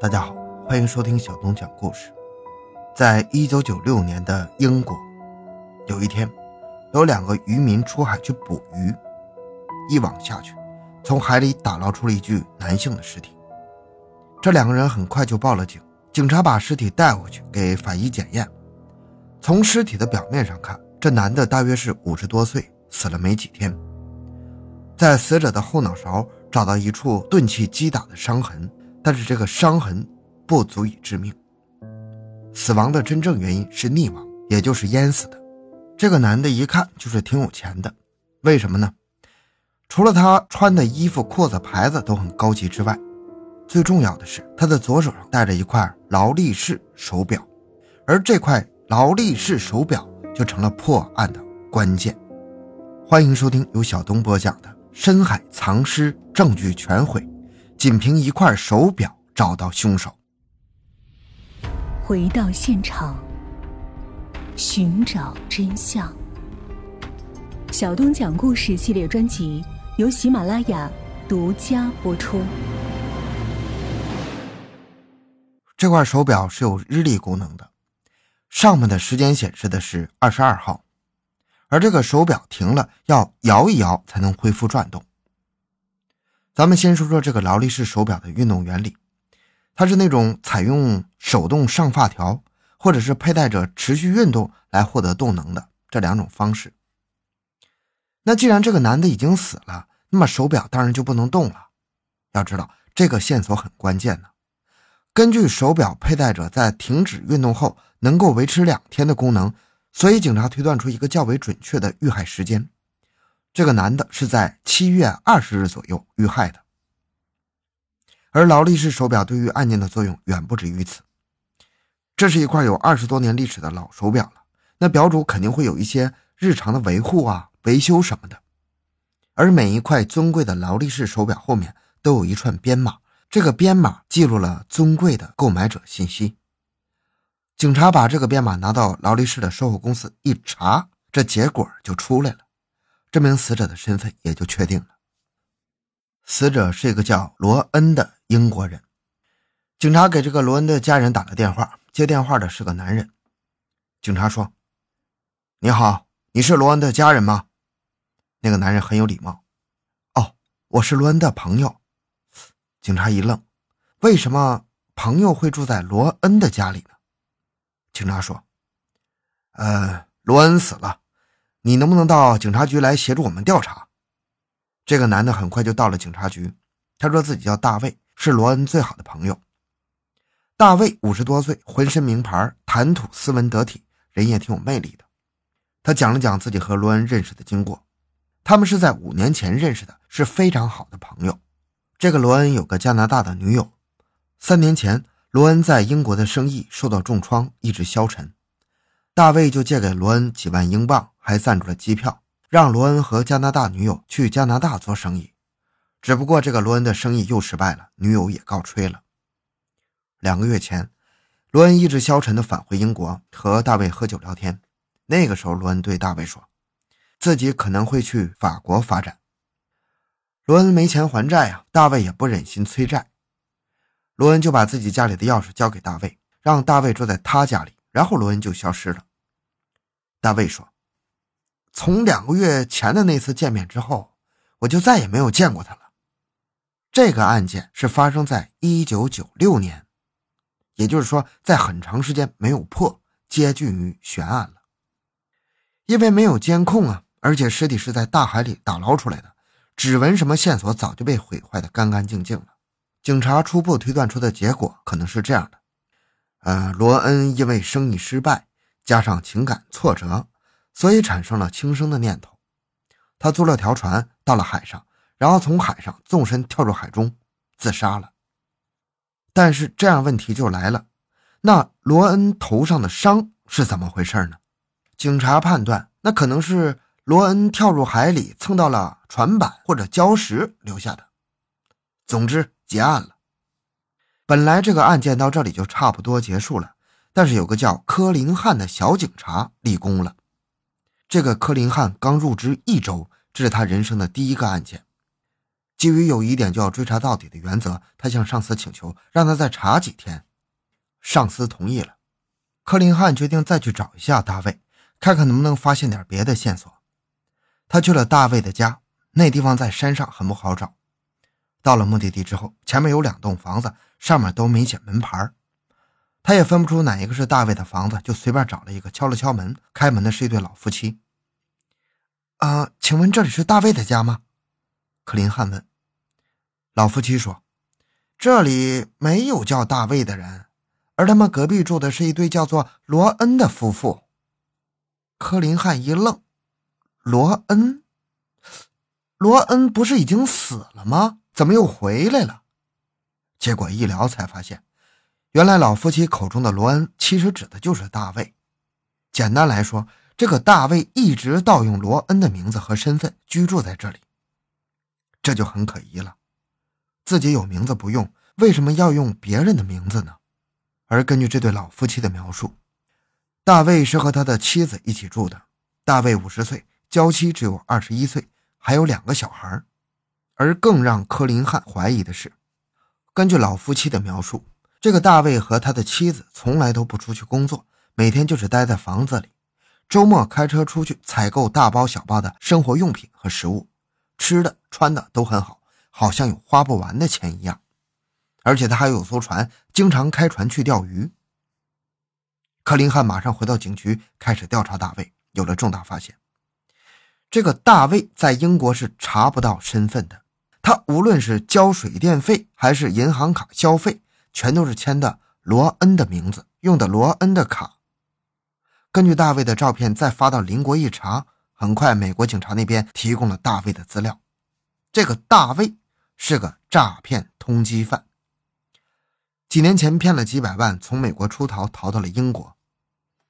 大家好，欢迎收听小东讲故事。在一九九六年的英国，有一天，有两个渔民出海去捕鱼，一网下去，从海里打捞出了一具男性的尸体。这两个人很快就报了警，警察把尸体带回去给法医检验。从尸体的表面上看，这男的大约是五十多岁，死了没几天。在死者的后脑勺找到一处钝器击打的伤痕。但是这个伤痕不足以致命，死亡的真正原因是溺亡，也就是淹死的。这个男的一看就是挺有钱的，为什么呢？除了他穿的衣服、裤子牌子都很高级之外，最重要的是他的左手上戴着一块劳力士手表，而这块劳力士手表就成了破案的关键。欢迎收听由小东播讲的《深海藏尸，证据全毁》。仅凭一块手表找到凶手，回到现场，寻找真相。小东讲故事系列专辑由喜马拉雅独家播出。这块手表是有日历功能的，上面的时间显示的是二十二号，而这个手表停了要摇一摇才能恢复转动。咱们先说说这个劳力士手表的运动原理，它是那种采用手动上发条，或者是佩戴者持续运动来获得动能的这两种方式。那既然这个男的已经死了，那么手表当然就不能动了。要知道这个线索很关键呢。根据手表佩戴者在停止运动后能够维持两天的功能，所以警察推断出一个较为准确的遇害时间。这个男的是在七月二十日左右遇害的，而劳力士手表对于案件的作用远不止于此。这是一块有二十多年历史的老手表了，那表主肯定会有一些日常的维护啊、维修什么的。而每一块尊贵的劳力士手表后面都有一串编码，这个编码记录了尊贵的购买者信息。警察把这个编码拿到劳力士的售后公司一查，这结果就出来了。这名死者的身份也就确定了。死者是一个叫罗恩的英国人。警察给这个罗恩的家人打了电话，接电话的是个男人。警察说：“你好，你是罗恩的家人吗？”那个男人很有礼貌：“哦，我是罗恩的朋友。”警察一愣：“为什么朋友会住在罗恩的家里呢？”警察说：“呃，罗恩死了。”你能不能到警察局来协助我们调查？这个男的很快就到了警察局。他说自己叫大卫，是罗恩最好的朋友。大卫五十多岁，浑身名牌，谈吐斯文得体，人也挺有魅力的。他讲了讲自己和罗恩认识的经过。他们是在五年前认识的，是非常好的朋友。这个罗恩有个加拿大的女友。三年前，罗恩在英国的生意受到重创，一直消沉。大卫就借给罗恩几万英镑。还赞助了机票，让罗恩和加拿大女友去加拿大做生意。只不过这个罗恩的生意又失败了，女友也告吹了。两个月前，罗恩意志消沉地返回英国，和大卫喝酒聊天。那个时候，罗恩对大卫说，自己可能会去法国发展。罗恩没钱还债啊，大卫也不忍心催债，罗恩就把自己家里的钥匙交给大卫，让大卫住在他家里，然后罗恩就消失了。大卫说。从两个月前的那次见面之后，我就再也没有见过他了。这个案件是发生在一九九六年，也就是说，在很长时间没有破，接近于悬案了。因为没有监控啊，而且尸体是在大海里打捞出来的，指纹什么线索早就被毁坏的干干净净了。警察初步推断出的结果可能是这样的：呃，罗恩因为生意失败，加上情感挫折。所以产生了轻生的念头，他租了条船到了海上，然后从海上纵身跳入海中自杀了。但是这样问题就来了，那罗恩头上的伤是怎么回事呢？警察判断，那可能是罗恩跳入海里蹭到了船板或者礁石留下的。总之，结案了。本来这个案件到这里就差不多结束了，但是有个叫柯林汉的小警察立功了。这个柯林汉刚入职一周，这是他人生的第一个案件。基于有疑点就要追查到底的原则，他向上司请求让他再查几天。上司同意了。柯林汉决定再去找一下大卫，看看能不能发现点别的线索。他去了大卫的家，那地方在山上，很不好找。到了目的地之后，前面有两栋房子，上面都没写门牌他也分不出哪一个是大卫的房子，就随便找了一个，敲了敲门。开门的是一对老夫妻。啊，请问这里是大卫的家吗？克林汉问。老夫妻说：“这里没有叫大卫的人，而他们隔壁住的是一对叫做罗恩的夫妇。”柯林汉一愣：“罗恩？罗恩不是已经死了吗？怎么又回来了？”结果一聊才发现。原来老夫妻口中的罗恩，其实指的就是大卫。简单来说，这个大卫一直盗用罗恩的名字和身份居住在这里，这就很可疑了。自己有名字不用，为什么要用别人的名字呢？而根据这对老夫妻的描述，大卫是和他的妻子一起住的。大卫五十岁，娇妻只有二十一岁，还有两个小孩。而更让柯林汉怀疑的是，根据老夫妻的描述。这个大卫和他的妻子从来都不出去工作，每天就是待在房子里，周末开车出去采购大包小包的生活用品和食物，吃的穿的都很好，好像有花不完的钱一样。而且他还有艘船，经常开船去钓鱼。克林汉马上回到警局，开始调查大卫，有了重大发现。这个大卫在英国是查不到身份的，他无论是交水电费还是银行卡消费。全都是签的罗恩的名字，用的罗恩的卡。根据大卫的照片再发到邻国一查，很快美国警察那边提供了大卫的资料。这个大卫是个诈骗通缉犯，几年前骗了几百万，从美国出逃，逃到了英国。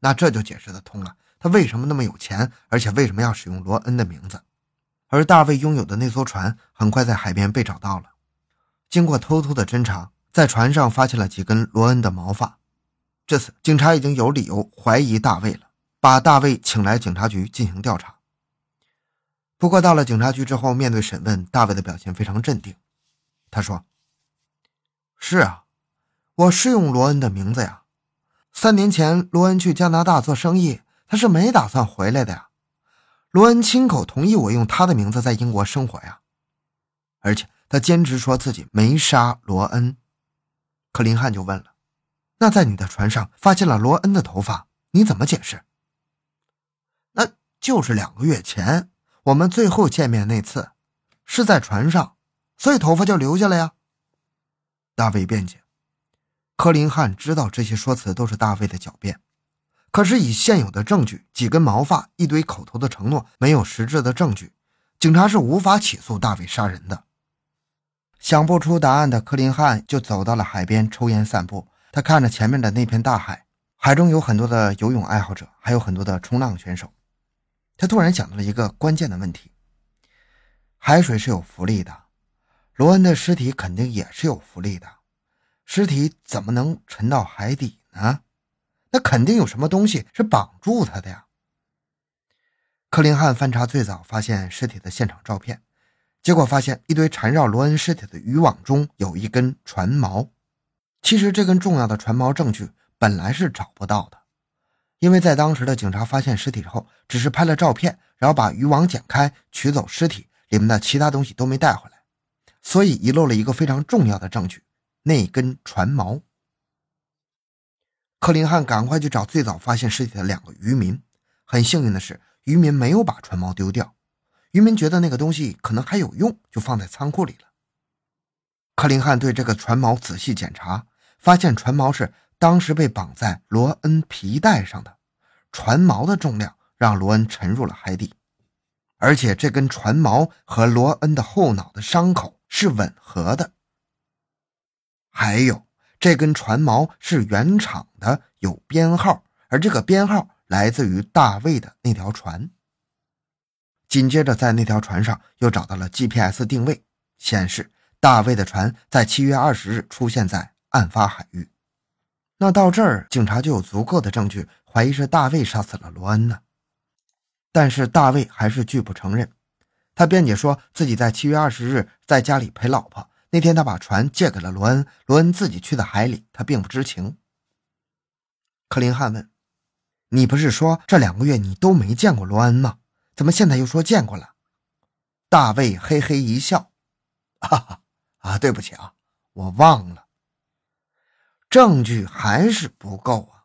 那这就解释得通了，他为什么那么有钱，而且为什么要使用罗恩的名字。而大卫拥有的那艘船很快在海边被找到了，经过偷偷的侦查。在船上发现了几根罗恩的毛发，这次警察已经有理由怀疑大卫了，把大卫请来警察局进行调查。不过到了警察局之后，面对审问，大卫的表现非常镇定。他说：“是啊，我是用罗恩的名字呀。三年前罗恩去加拿大做生意，他是没打算回来的呀。罗恩亲口同意我用他的名字在英国生活呀，而且他坚持说自己没杀罗恩。”克林汉就问了：“那在你的船上发现了罗恩的头发，你怎么解释？”“那就是两个月前我们最后见面那次，是在船上，所以头发就留下了呀。”大卫辩解。克林汉知道这些说辞都是大卫的狡辩，可是以现有的证据，几根毛发，一堆口头的承诺，没有实质的证据，警察是无法起诉大卫杀人的。想不出答案的克林汉就走到了海边抽烟散步。他看着前面的那片大海，海中有很多的游泳爱好者，还有很多的冲浪选手。他突然想到了一个关键的问题：海水是有浮力的，罗恩的尸体肯定也是有浮力的，尸体怎么能沉到海底呢？那肯定有什么东西是绑住他的呀。克林汉翻查最早发现尸体的现场照片。结果发现，一堆缠绕罗恩尸体的渔网中有一根船锚。其实，这根重要的船锚证据本来是找不到的，因为在当时的警察发现尸体后，只是拍了照片，然后把渔网剪开，取走尸体里面的其他东西都没带回来，所以遗漏了一个非常重要的证据——那根船锚。克林汉赶快去找最早发现尸体的两个渔民，很幸运的是，渔民没有把船锚丢掉。渔民觉得那个东西可能还有用，就放在仓库里了。克林汉对这个船锚仔细检查，发现船锚是当时被绑在罗恩皮带上的，船锚的重量让罗恩沉入了海底，而且这根船锚和罗恩的后脑的伤口是吻合的。还有，这根船锚是原厂的，有编号，而这个编号来自于大卫的那条船。紧接着，在那条船上又找到了 GPS 定位，显示大卫的船在七月二十日出现在案发海域。那到这儿，警察就有足够的证据怀疑是大卫杀死了罗恩呢。但是大卫还是拒不承认，他辩解说自己在七月二十日在家里陪老婆。那天他把船借给了罗恩，罗恩自己去的海里，他并不知情。克林汉问：“你不是说这两个月你都没见过罗恩吗？怎么现在又说见过了？”大卫嘿嘿一笑：“哈哈啊，对不起啊，我忘了。证据还是不够啊。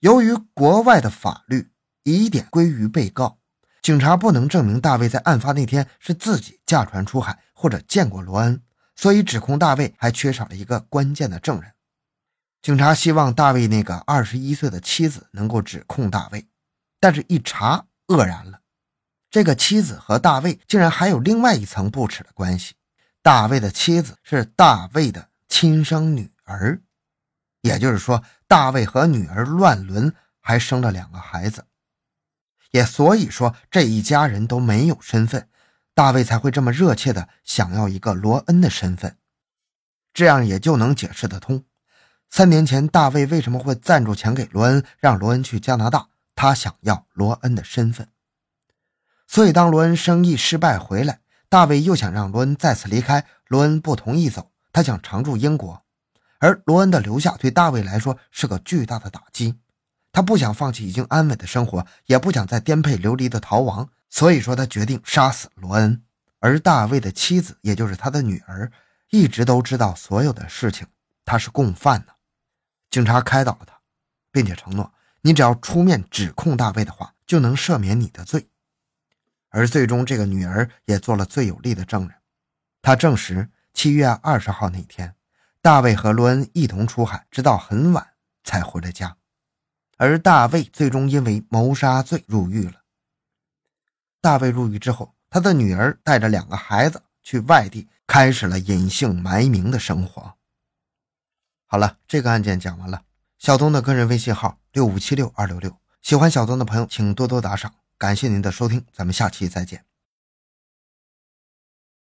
由于国外的法律，疑点归于被告。”警察不能证明大卫在案发那天是自己驾船出海或者见过罗恩，所以指控大卫还缺少了一个关键的证人。警察希望大卫那个二十一岁的妻子能够指控大卫，但是一查愕然了，这个妻子和大卫竟然还有另外一层不耻的关系。大卫的妻子是大卫的亲生女儿，也就是说，大卫和女儿乱伦，还生了两个孩子。也所以说，这一家人都没有身份，大卫才会这么热切的想要一个罗恩的身份，这样也就能解释得通。三年前，大卫为什么会赞助钱给罗恩，让罗恩去加拿大？他想要罗恩的身份。所以，当罗恩生意失败回来，大卫又想让罗恩再次离开，罗恩不同意走，他想常驻英国，而罗恩的留下对大卫来说是个巨大的打击。他不想放弃已经安稳的生活，也不想再颠沛流离的逃亡，所以说他决定杀死罗恩。而大卫的妻子，也就是他的女儿，一直都知道所有的事情，他是共犯呢。警察开导了他，并且承诺，你只要出面指控大卫的话，就能赦免你的罪。而最终，这个女儿也做了最有力的证人，她证实七月二十号那天，大卫和罗恩一同出海，直到很晚才回了家。而大卫最终因为谋杀罪入狱了。大卫入狱之后，他的女儿带着两个孩子去外地，开始了隐姓埋名的生活。好了，这个案件讲完了。小东的个人微信号六五七六二六六，喜欢小东的朋友请多多打赏，感谢您的收听，咱们下期再见。